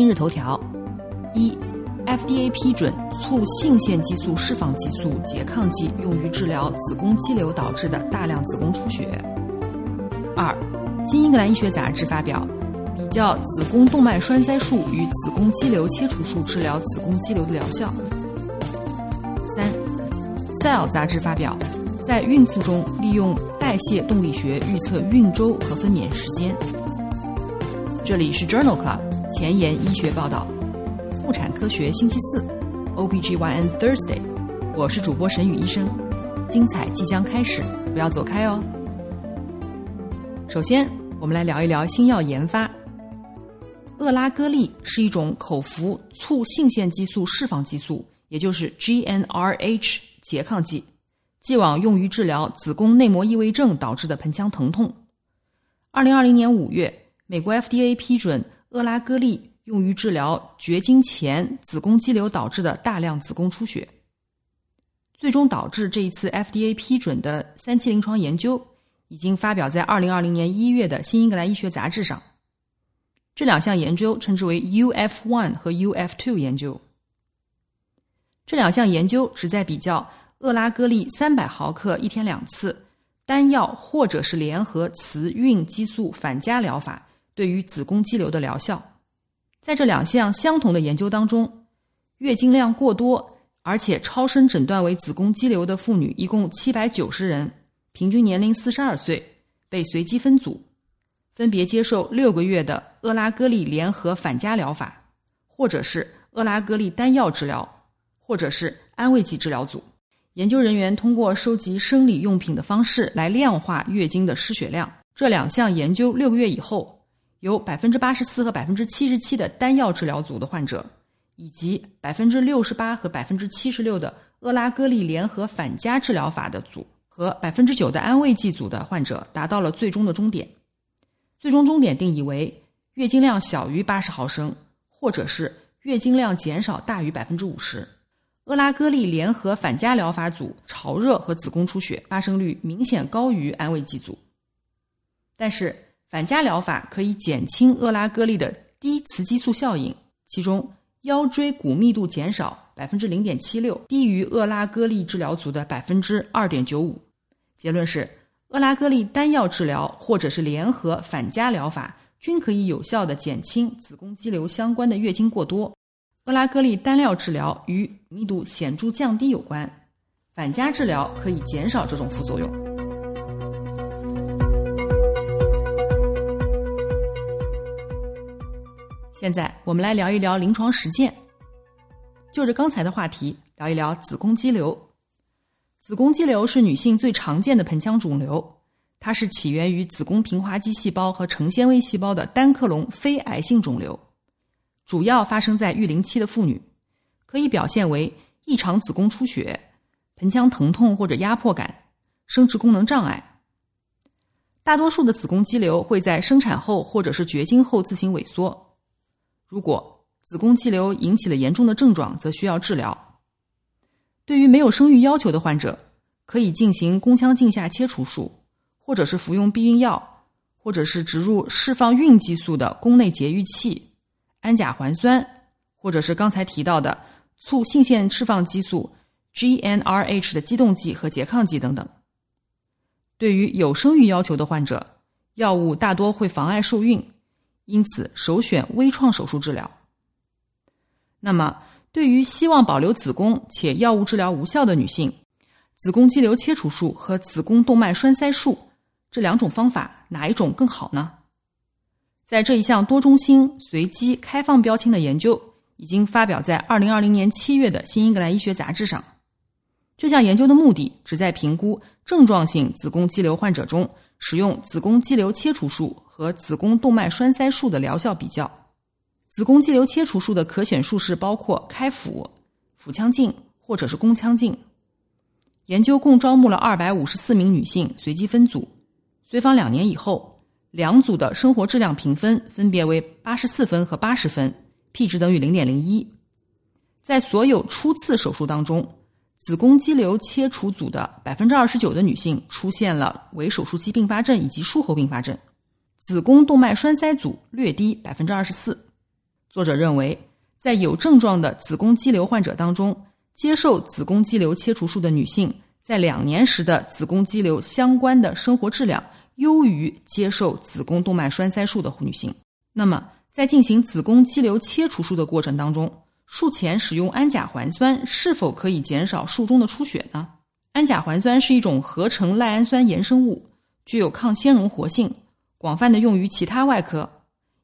今日头条：一，FDA 批准促性腺激素释放激素拮抗剂用于治疗子宫肌瘤导致的大量子宫出血。二，《新英格兰医学杂志》发表比较子宫动脉栓塞术与子宫肌瘤切除术治疗子宫肌瘤的疗效。三，《Cell》杂志发表在孕妇中利用代谢动力学预测孕周和分娩时间。这里是 Journal Club。前沿医学报道，妇产科学星期四，OBGYN Thursday，我是主播沈宇医生，精彩即将开始，不要走开哦。首先，我们来聊一聊新药研发。厄拉戈利是一种口服促性腺激素释放激素，也就是 GnRH 拮抗剂，既往用于治疗子宫内膜异位症导致的盆腔疼痛。二零二零年五月，美国 FDA 批准。厄拉戈利用于治疗绝经前子宫肌瘤导致的大量子宫出血，最终导致这一次 FDA 批准的三期临床研究已经发表在二零二零年一月的《新英格兰医学杂志》上。这两项研究称之为 UF One 和 UF Two 研究。这两项研究旨在比较厄拉戈利三百毫克一天两次单药或者是联合雌孕激素反加疗法。对于子宫肌瘤的疗效，在这两项相同的研究当中，月经量过多而且超声诊断为子宫肌瘤的妇女一共七百九十人，平均年龄四十二岁，被随机分组，分别接受六个月的厄拉戈利联合反加疗法，或者是厄拉戈利单药治疗，或者是安慰剂治疗组。研究人员通过收集生理用品的方式来量化月经的失血量。这两项研究六个月以后。有百分之八十四和百分之七十七的单药治疗组的患者，以及百分之六十八和百分之七十六的厄拉戈利联合反加治疗法的组和百分之九的安慰剂组的患者达到了最终的终点。最终终点定义为月经量小于八十毫升，或者是月经量减少大于百分之五十。厄拉戈利联合反加疗法组潮热和子宫出血发生率明显高于安慰剂组，但是。反加疗法可以减轻厄拉戈利的低雌激素效应，其中腰椎骨密度减少百分之零点七六，低于厄拉戈利治疗组的百分之二点九五。结论是，厄拉戈利单药治疗或者是联合反加疗法均可以有效的减轻子宫肌瘤相关的月经过多。厄拉戈利单药治疗与密度显著降低有关，反加治疗可以减少这种副作用。现在我们来聊一聊临床实践。就着刚才的话题，聊一聊子宫肌瘤。子宫肌瘤是女性最常见的盆腔肿瘤，它是起源于子宫平滑肌细胞和成纤维细胞的单克隆非癌性肿瘤，主要发生在育龄期的妇女，可以表现为异常子宫出血、盆腔疼痛或者压迫感、生殖功能障碍。大多数的子宫肌瘤会在生产后或者是绝经后自行萎缩。如果子宫肌瘤引起了严重的症状，则需要治疗。对于没有生育要求的患者，可以进行宫腔镜下切除术，或者是服用避孕药，或者是植入释放孕激素的宫内节育器、氨甲环酸，或者是刚才提到的促性腺释放激素 GnRH 的激动剂和拮抗剂等等。对于有生育要求的患者，药物大多会妨碍受孕。因此，首选微创手术治疗。那么，对于希望保留子宫且药物治疗无效的女性，子宫肌瘤切除术和子宫动脉栓塞术这两种方法哪一种更好呢？在这一项多中心随机开放标签的研究已经发表在二零二零年七月的《新英格兰医学杂志》上。这项研究的目的旨在评估症状性子宫肌瘤患者中使用子宫肌瘤切除术和子宫动脉栓塞术的疗效比较。子宫肌瘤切除术的可选术式包括开腹、腹腔镜或者是宫腔镜。研究共招募了二百五十四名女性，随机分组，随访两年以后，两组的生活质量评分分别为八十四分和八十分，P 值等于零点零一。在所有初次手术当中，子宫肌瘤切除组的百分之二十九的女性出现了围手术期并发症以及术后并发症，子宫动脉栓塞组略低百分之二十四。作者认为，在有症状的子宫肌瘤患者当中，接受子宫肌瘤切除术的女性，在两年时的子宫肌瘤相关的生活质量优于接受子宫动脉栓塞术的女性。那么，在进行子宫肌瘤切除术的过程当中，术前使用氨甲环酸是否可以减少术中的出血呢？氨甲环酸是一种合成赖氨酸衍生物，具有抗纤溶活性，广泛的用于其他外科，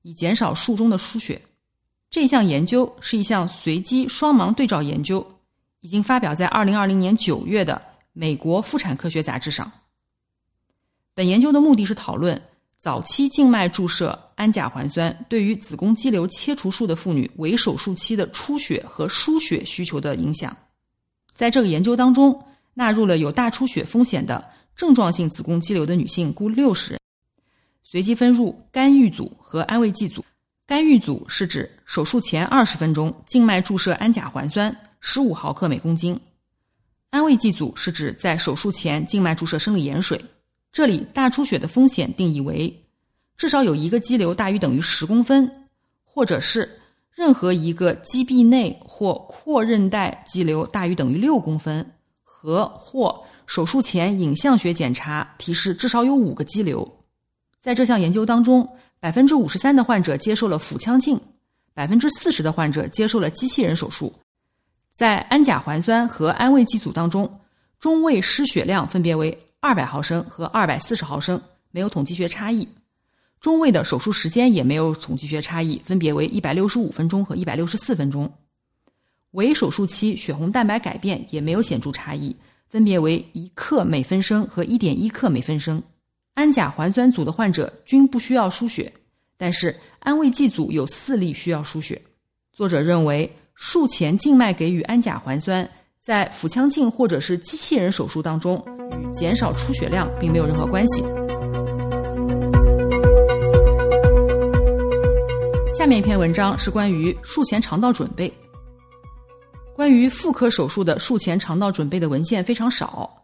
以减少术中的输血。这项研究是一项随机双盲对照研究。已经发表在二零二零年九月的《美国妇产科学杂志》上。本研究的目的是讨论早期静脉注射氨甲环酸对于子宫肌瘤切除术的妇女围手术期的出血和输血需求的影响。在这个研究当中，纳入了有大出血风险的症状性子宫肌瘤的女性共六十人，随机分入干预组和安慰剂组。干预组是指手术前二十分钟静脉注射氨甲环酸。十五毫克每公斤，安慰剂组是指在手术前静脉注射生理盐水。这里大出血的风险定义为至少有一个肌瘤大于等于十公分，或者是任何一个肌壁内或阔韧带肌瘤大于等于六公分，和或手术前影像学检查提示至少有五个肌瘤。在这项研究当中，百分之五十三的患者接受了腹腔镜，百分之四十的患者接受了机器人手术。在氨甲环酸和安慰剂组当中，中位失血量分别为二百毫升和二百四十毫升，没有统计学差异。中位的手术时间也没有统计学差异，分别为一百六十五分钟和一百六十四分钟。围手术期血红蛋白改变也没有显著差异，分别为一克每分升和一点一克每分升。氨甲环酸组的患者均不需要输血，但是安慰剂组有四例需要输血。作者认为。术前静脉给予氨甲环酸，在腹腔镜或者是机器人手术当中，与减少出血量并没有任何关系。下面一篇文章是关于术前肠道准备。关于妇科手术的术前肠道准备的文献非常少，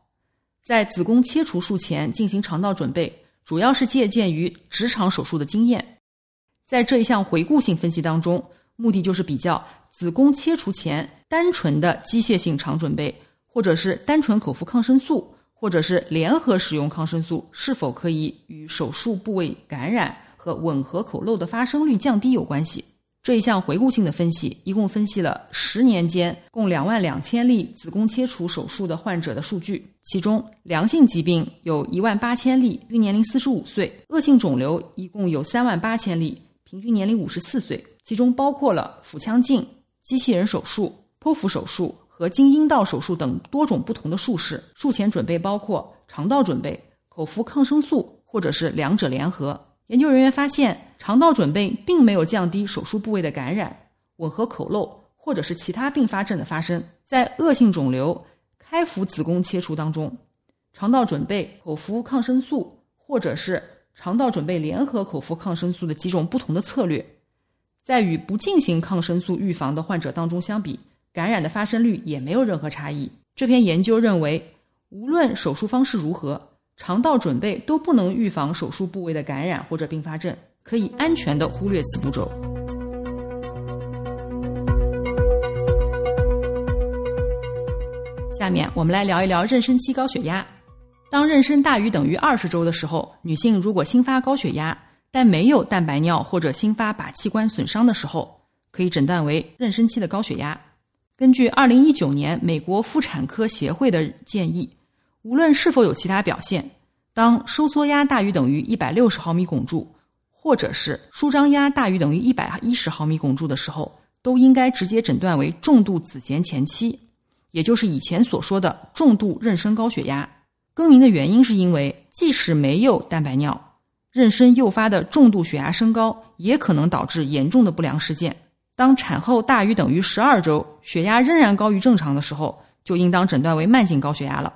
在子宫切除术前进行肠道准备，主要是借鉴于直肠手术的经验。在这一项回顾性分析当中。目的就是比较子宫切除前单纯的机械性肠准备，或者是单纯口服抗生素，或者是联合使用抗生素，是否可以与手术部位感染和吻合口漏的发生率降低有关系。这一项回顾性的分析，一共分析了十年间共两万两千例子宫切除手术的患者的数据，其中良性疾病有一万八千例，均年龄四十五岁；恶性肿瘤一共有三万八千例，平均年龄五十四岁。其中包括了腹腔镜、机器人手术、剖腹手术和经阴道手术等多种不同的术式。术前准备包括肠道准备、口服抗生素，或者是两者联合。研究人员发现，肠道准备并没有降低手术部位的感染、吻合口漏或者是其他并发症的发生。在恶性肿瘤开腹子宫切除当中，肠道准备、口服抗生素，或者是肠道准备联合口服抗生素的几种不同的策略。在与不进行抗生素预防的患者当中相比，感染的发生率也没有任何差异。这篇研究认为，无论手术方式如何，肠道准备都不能预防手术部位的感染或者并发症，可以安全的忽略此步骤。下面我们来聊一聊妊娠期高血压。当妊娠大于等于二十周的时候，女性如果新发高血压。但没有蛋白尿或者新发靶器官损伤的时候，可以诊断为妊娠期的高血压。根据二零一九年美国妇产科协会的建议，无论是否有其他表现，当收缩压大于等于一百六十毫米汞柱，或者是舒张压大于等于一百一十毫米汞柱的时候，都应该直接诊断为重度子痫前期，也就是以前所说的重度妊娠高血压。更名的原因是因为，即使没有蛋白尿，妊娠诱发的重度血压升高也可能导致严重的不良事件。当产后大于等于十二周，血压仍然高于正常的时候，就应当诊断为慢性高血压了。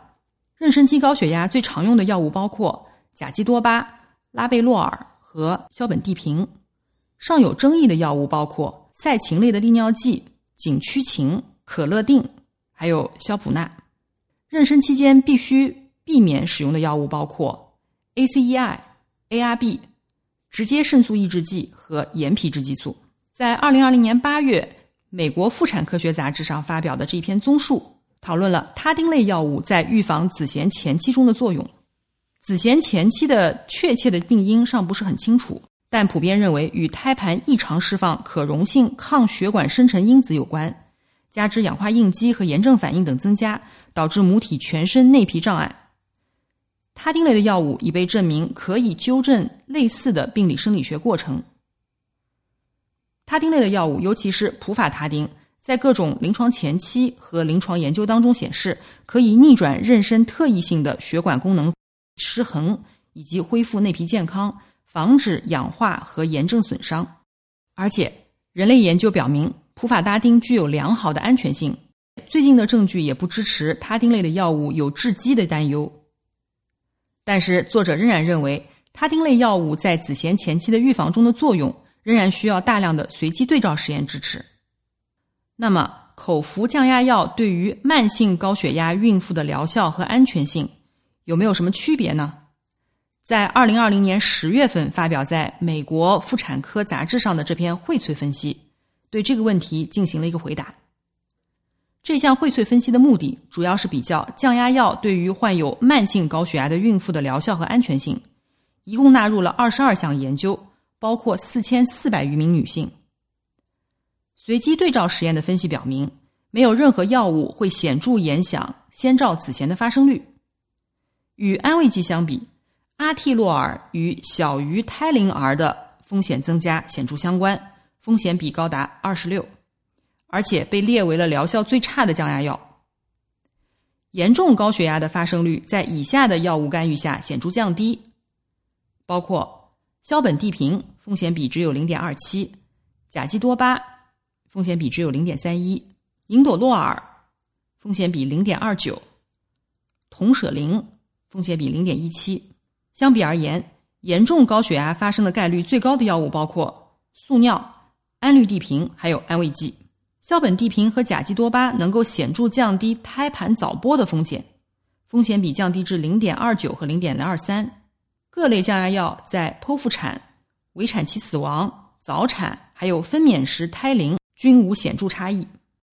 妊娠期高血压最常用的药物包括甲基多巴、拉贝洛尔和硝苯地平。尚有争议的药物包括赛嗪类的利尿剂景区嗪、可乐定，还有硝普钠。妊娠期间必须。避免使用的药物包括 ACEI、ARB、直接肾素抑制剂和盐皮质激素。在二零二零年八月，美国妇产科学杂志上发表的这一篇综述，讨论了他汀类药物在预防子痫前期中的作用。子痫前期的确切的病因尚不是很清楚，但普遍认为与胎盘异常释放可溶性抗血管生成因子有关，加之氧化应激和炎症反应等增加，导致母体全身内皮障碍。他汀类的药物已被证明可以纠正类似的病理生理学过程。他汀类的药物，尤其是普法他汀，在各种临床前期和临床研究当中显示，可以逆转妊娠特异性的血管功能失衡，以及恢复内皮健康，防止氧化和炎症损伤。而且，人类研究表明，普法他汀具有良好的安全性。最近的证据也不支持他汀类的药物有致畸的担忧。但是，作者仍然认为，他汀类药物在子痫前期的预防中的作用，仍然需要大量的随机对照实验支持。那么，口服降压药对于慢性高血压孕妇的疗效和安全性有没有什么区别呢？在二零二零年十月份发表在美国妇产科杂志上的这篇荟萃分析，对这个问题进行了一个回答。这项荟萃分析的目的主要是比较降压药对于患有慢性高血压的孕妇的疗效和安全性，一共纳入了二十二项研究，包括四千四百余名女性。随机对照实验的分析表明，没有任何药物会显著影响先兆子痫的发生率。与安慰剂相比，阿替洛尔与小于胎龄儿的风险增加显著相关，风险比高达二十六。而且被列为了疗效最差的降压药。严重高血压的发生率在以下的药物干预下显著降低，包括硝苯地平，风险比只有零点二七；甲基多巴，风险比只有零点三一；银朵洛尔，风险比零点二九；酮舍林，风险比零点一七。相比而言，严重高血压发生的概率最高的药物包括速尿、氨氯地平，还有安慰剂。硝苯地平和甲基多巴能够显著降低胎盘早剥的风险，风险比降低至零点二九和零点二三。各类降压药在剖腹产、围产期死亡、早产还有分娩时胎龄均无显著差异。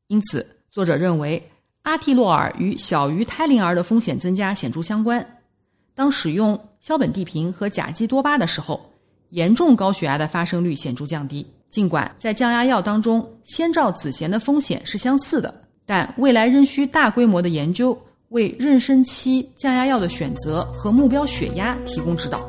因此，作者认为阿替洛尔与小于胎龄儿的风险增加显著相关。当使用硝苯地平和甲基多巴的时候，严重高血压的发生率显著降低。尽管在降压药当中，先兆子痫的风险是相似的，但未来仍需大规模的研究为妊娠期降压药的选择和目标血压提供指导。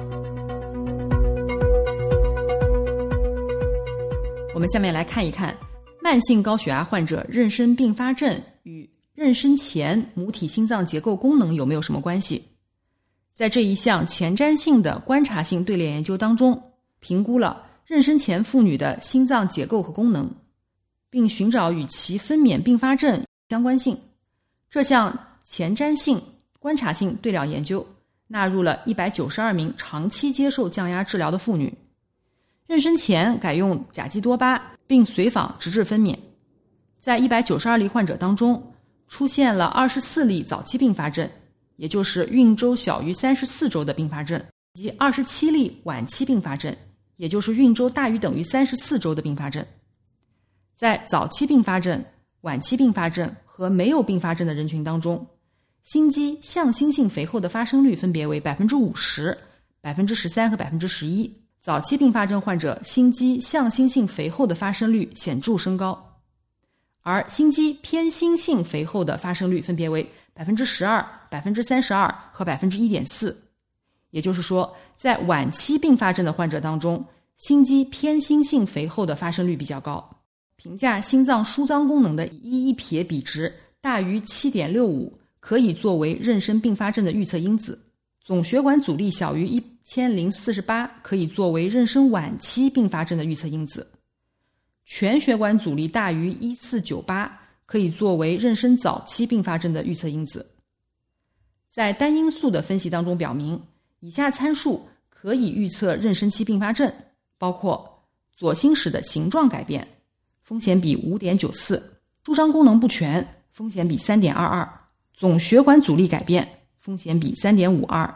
我们下面来看一看慢性高血压患者妊娠并发症与妊娠前母体心脏结构功能有没有什么关系。在这一项前瞻性的观察性队列研究当中，评估了。妊娠前妇女的心脏结构和功能，并寻找与其分娩并发症相关性。这项前瞻性观察性对照研究纳入了一百九十二名长期接受降压治疗的妇女，妊娠前改用甲基多巴，并随访直至分娩。在一百九十二例患者当中，出现了二十四例早期并发症，也就是孕周小于三十四周的并发症，及二十七例晚期并发症。也就是孕周大于等于三十四周的并发症，在早期并发症、晚期并发症和没有并发症的人群当中，心肌向心性肥厚的发生率分别为百分之五十、百分之十三和百分之十一。早期并发症患者心肌向心性肥厚的发生率显著升高，而心肌偏心性肥厚的发生率分别为百分之十二、百分之三十二和百分之一点四。也就是说，在晚期并发症的患者当中，心肌偏心性肥厚的发生率比较高。评价心脏舒张功能的一一撇比值大于七点六五，可以作为妊娠并发症的预测因子；总血管阻力小于一千零四十八，可以作为妊娠晚期并发症的预测因子；全血管阻力大于一四九八，可以作为妊娠早期并发症的预测因子。在单因素的分析当中，表明以下参数可以预测妊娠期并发症，包括左心室的形状改变，风险比五点九四；舒张功能不全，风险比三点二二；总血管阻力改变，风险比三点五二；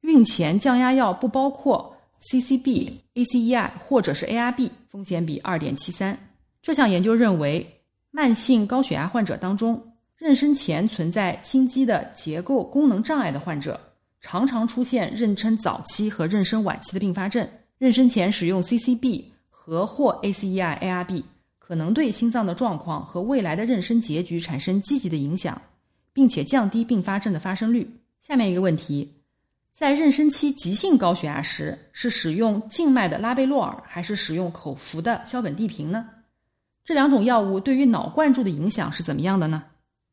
孕前降压药不包括 CCB、ACEI 或者是 ARB，风险比二点七三。这项研究认为，慢性高血压患者当中。妊娠前存在心肌的结构功能障碍的患者，常常出现妊娠早期和妊娠晚期的并发症。妊娠前使用 CCB 和或 ACEI、ARB，可能对心脏的状况和未来的妊娠结局产生积极的影响，并且降低并发症的发生率。下面一个问题：在妊娠期急性高血压时，是使用静脉的拉贝洛尔还是使用口服的硝苯地平呢？这两种药物对于脑灌注的影响是怎么样的呢？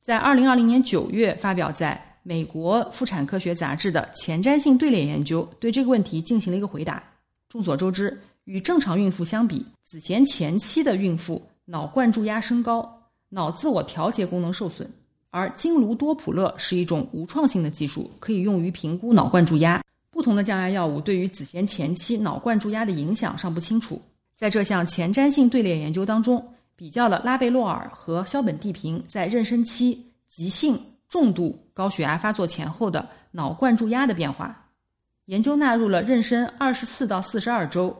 在二零二零年九月发表在美国妇产科学杂志的前瞻性队列研究，对这个问题进行了一个回答。众所周知，与正常孕妇相比，子痫前期的孕妇脑灌注压升高，脑自我调节功能受损。而金卢多普勒是一种无创性的技术，可以用于评估脑灌注压。不同的降压药物对于子痫前期脑灌注压的影响尚不清楚。在这项前瞻性队列研究当中。比较了拉贝洛尔和硝苯地平在妊娠期急性重度高血压发作前后的脑灌注压的变化。研究纳入了妊娠二十四到四十二周、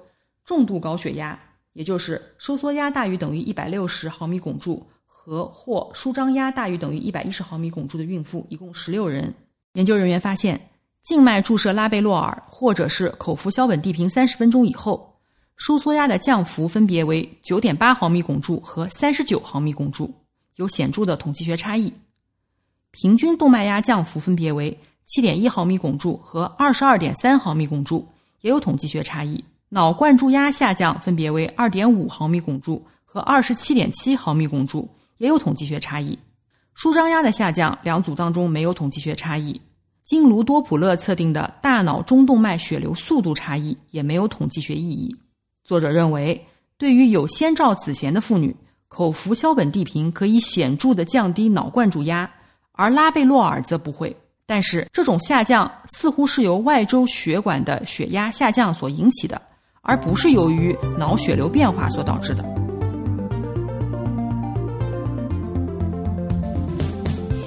重度高血压，也就是收缩压大于等于一百六十毫米汞柱和或舒张压大于等于一百一十毫米汞柱的孕妇，一共十六人。研究人员发现，静脉注射拉贝洛尔或者是口服硝苯地平三十分钟以后。收缩压的降幅分别为九点八毫米汞柱和三十九毫米汞柱，有显著的统计学差异。平均动脉压降幅分别为七点一毫米汞柱和二十二点三毫米汞柱，也有统计学差异。脑灌注压下降分别为二点五毫米汞柱和二十七点七毫米汞柱，也有统计学差异。舒张压的下降，两组当中没有统计学差异。经卢多普勒测定的大脑中动脉血流速度差异也没有统计学意义。作者认为，对于有先兆子痫的妇女，口服硝苯地平可以显著的降低脑灌注压，而拉贝洛尔则不会。但是，这种下降似乎是由外周血管的血压下降所引起的，而不是由于脑血流变化所导致的。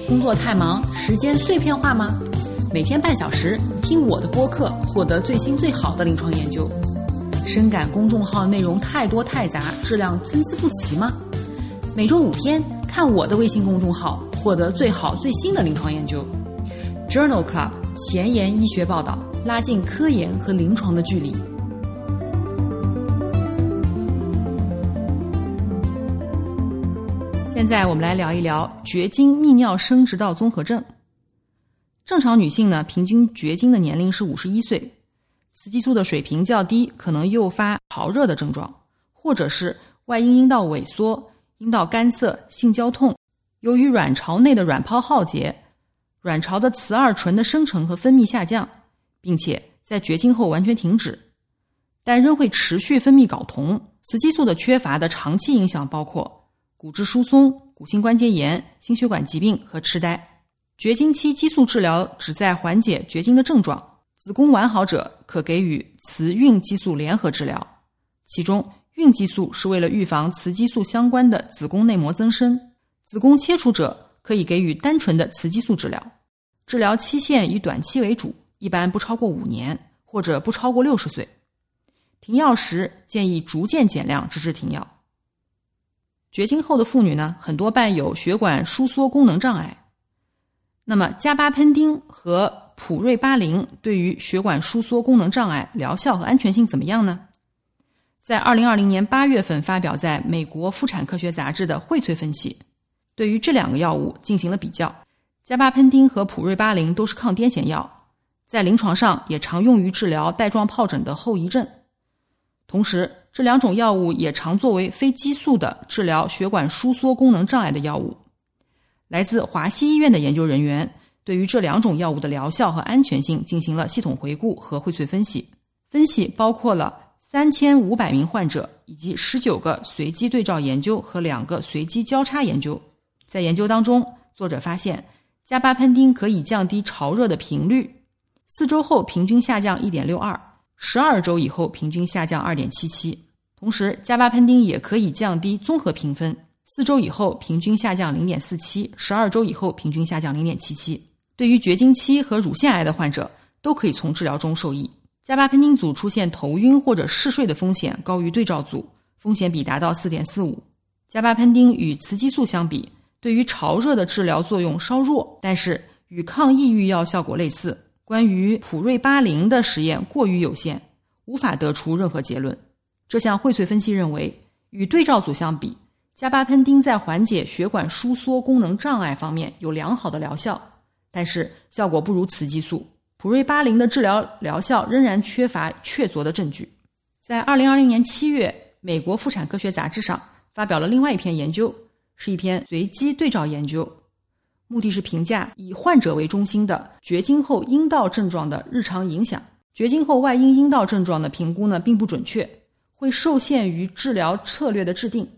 工作太忙，时间碎片化吗？每天半小时听我的播客，获得最新最好的临床研究。深感公众号内容太多太杂，质量参差不齐吗？每周五天看我的微信公众号，获得最好最新的临床研究。Journal Club 前沿医学报道，拉近科研和临床的距离。现在我们来聊一聊绝经泌尿生殖道综合症。正常女性呢，平均绝经的年龄是五十一岁。雌激素的水平较低，可能诱发潮热的症状，或者是外阴阴道萎缩、阴道干涩、性交痛。由于卵巢内的卵泡耗竭，卵巢的雌二醇的生成和分泌下降，并且在绝经后完全停止，但仍会持续分泌睾酮。雌激素的缺乏的长期影响包括骨质疏松、骨性关节炎、心血管疾病和痴呆。绝经期激素治疗旨在缓解绝经的症状。子宫完好者可给予雌孕激素联合治疗，其中孕激素是为了预防雌激素相关的子宫内膜增生；子宫切除者可以给予单纯的雌激素治疗。治疗期限以短期为主，一般不超过五年或者不超过六十岁。停药时建议逐渐减量，直至停药。绝经后的妇女呢，很多伴有血管收缩功能障碍，那么加巴喷丁和普瑞巴林对于血管收缩功能障碍疗效和安全性怎么样呢？在二零二零年八月份发表在美国妇产科学杂志的荟萃分析，对于这两个药物进行了比较。加巴喷丁和普瑞巴林都是抗癫痫药，在临床上也常用于治疗带状疱疹的后遗症。同时，这两种药物也常作为非激素的治疗血管收缩功能障碍的药物。来自华西医院的研究人员对于这两种药物的疗效和安全性进行了系统回顾和荟萃分析。分析包括了三千五百名患者以及十九个随机对照研究和两个随机交叉研究。在研究当中，作者发现加巴喷丁可以降低潮热的频率，四周后平均下降一点六二，十二周以后平均下降二点七七。同时，加巴喷丁也可以降低综合评分。四周以后平均下降零点四七，十二周以后平均下降零点七七。对于绝经期和乳腺癌的患者，都可以从治疗中受益。加巴喷丁组出现头晕或者嗜睡的风险高于对照组，风险比达到四点四五。加巴喷丁与雌激素相比，对于潮热的治疗作用稍弱，但是与抗抑郁药效果类似。关于普瑞巴林的实验过于有限，无法得出任何结论。这项荟萃分析认为，与对照组相比。加巴喷丁在缓解血管收缩功能障碍方面有良好的疗效，但是效果不如雌激素。普瑞巴林的治疗疗效仍然缺乏确凿的证据。在二零二零年七月，美国妇产科学杂志上发表了另外一篇研究，是一篇随机对照研究，目的是评价以患者为中心的绝经后阴道症状的日常影响。绝经后外阴阴道症状的评估呢，并不准确，会受限于治疗策略的制定。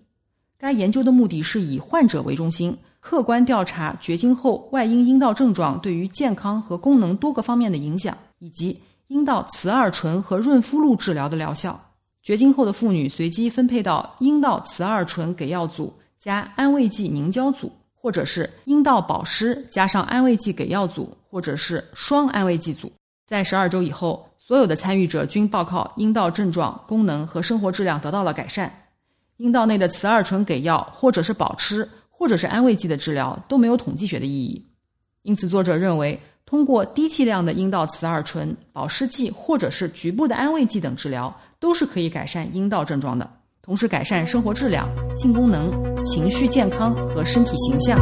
该研究的目的是以患者为中心，客观调查绝经后外阴阴道症状对于健康和功能多个方面的影响，以及阴道雌二醇和润肤露治疗的疗效。绝经后的妇女随机分配到阴道雌二醇给药组加安慰剂凝胶组，或者是阴道保湿加上安慰剂给药组，或者是双安慰剂组。在十二周以后，所有的参与者均报告阴道症状、功能和生活质量得到了改善。阴道内的雌二醇给药，或者是保湿，或者是安慰剂的治疗都没有统计学的意义。因此，作者认为通过低剂量的阴道雌二醇、保湿剂，或者是局部的安慰剂等治疗，都是可以改善阴道症状的，同时改善生活质量、性功能、情绪健康和身体形象。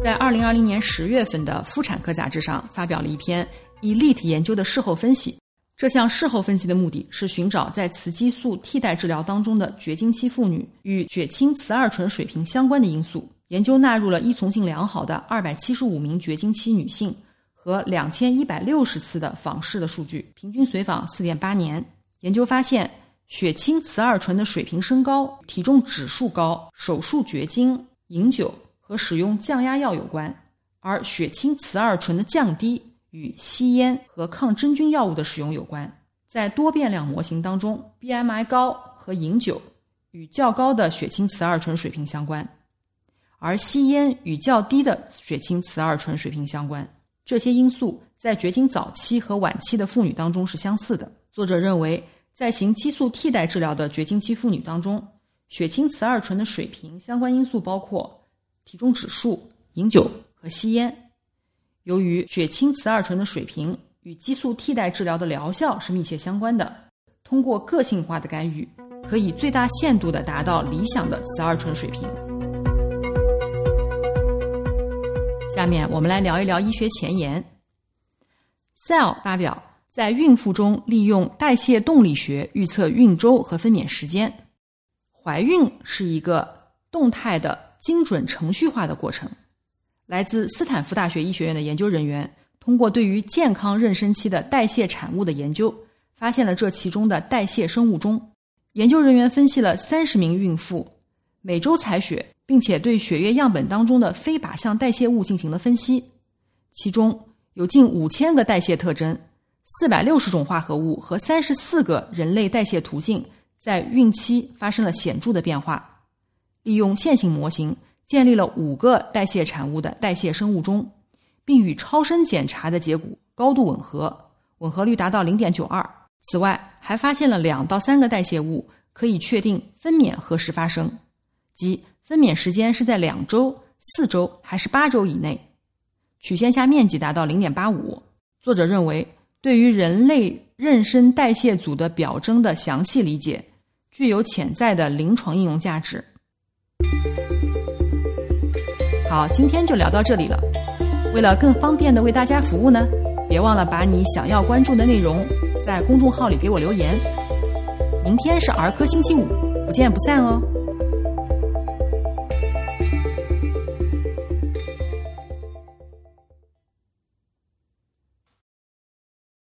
在二零二零年十月份的妇产科杂志上发表了一篇 ELITE 研究的事后分析。这项事后分析的目的是寻找在雌激素替代治疗当中的绝经期妇女与血清雌二醇水平相关的因素。研究纳入了依从性良好的二百七十五名绝经期女性和两千一百六十次的访视的数据，平均随访四点八年。研究发现，血清雌二醇的水平升高、体重指数高、手术绝经、饮酒和使用降压药有关，而血清雌二醇的降低。与吸烟和抗真菌药物的使用有关。在多变量模型当中，BMI 高和饮酒与较高的血清雌二醇水平相关，而吸烟与较低的血清雌二醇水平相关。这些因素在绝经早期和晚期的妇女当中是相似的。作者认为，在行激素替代治疗的绝经期妇女当中，血清雌二醇的水平相关因素包括体重指数、饮酒和吸烟。由于血清雌二醇的水平与激素替代治疗的疗效是密切相关的，通过个性化的干预，可以最大限度的达到理想的雌二醇水平。下面我们来聊一聊医学前沿。Cell 发表在孕妇中利用代谢动力学预测孕周和分娩时间。怀孕是一个动态的、精准、程序化的过程。来自斯坦福大学医学院的研究人员通过对于健康妊娠期的代谢产物的研究，发现了这其中的代谢生物钟。研究人员分析了三十名孕妇每周采血，并且对血液样本当中的非靶向代谢物进行了分析，其中有近五千个代谢特征、四百六十种化合物和三十四个人类代谢途径在孕期发生了显著的变化。利用线性模型。建立了五个代谢产物的代谢生物钟，并与超声检查的结果高度吻合，吻合率达到零点九二。此外，还发现了两到三个代谢物可以确定分娩何时发生，即分娩时间是在两周、四周还是八周以内。曲线下面积达到零点八五。作者认为，对于人类妊娠代谢组的表征的详细理解，具有潜在的临床应用价值。好，今天就聊到这里了。为了更方便的为大家服务呢，别忘了把你想要关注的内容在公众号里给我留言。明天是儿科星期五，不见不散哦。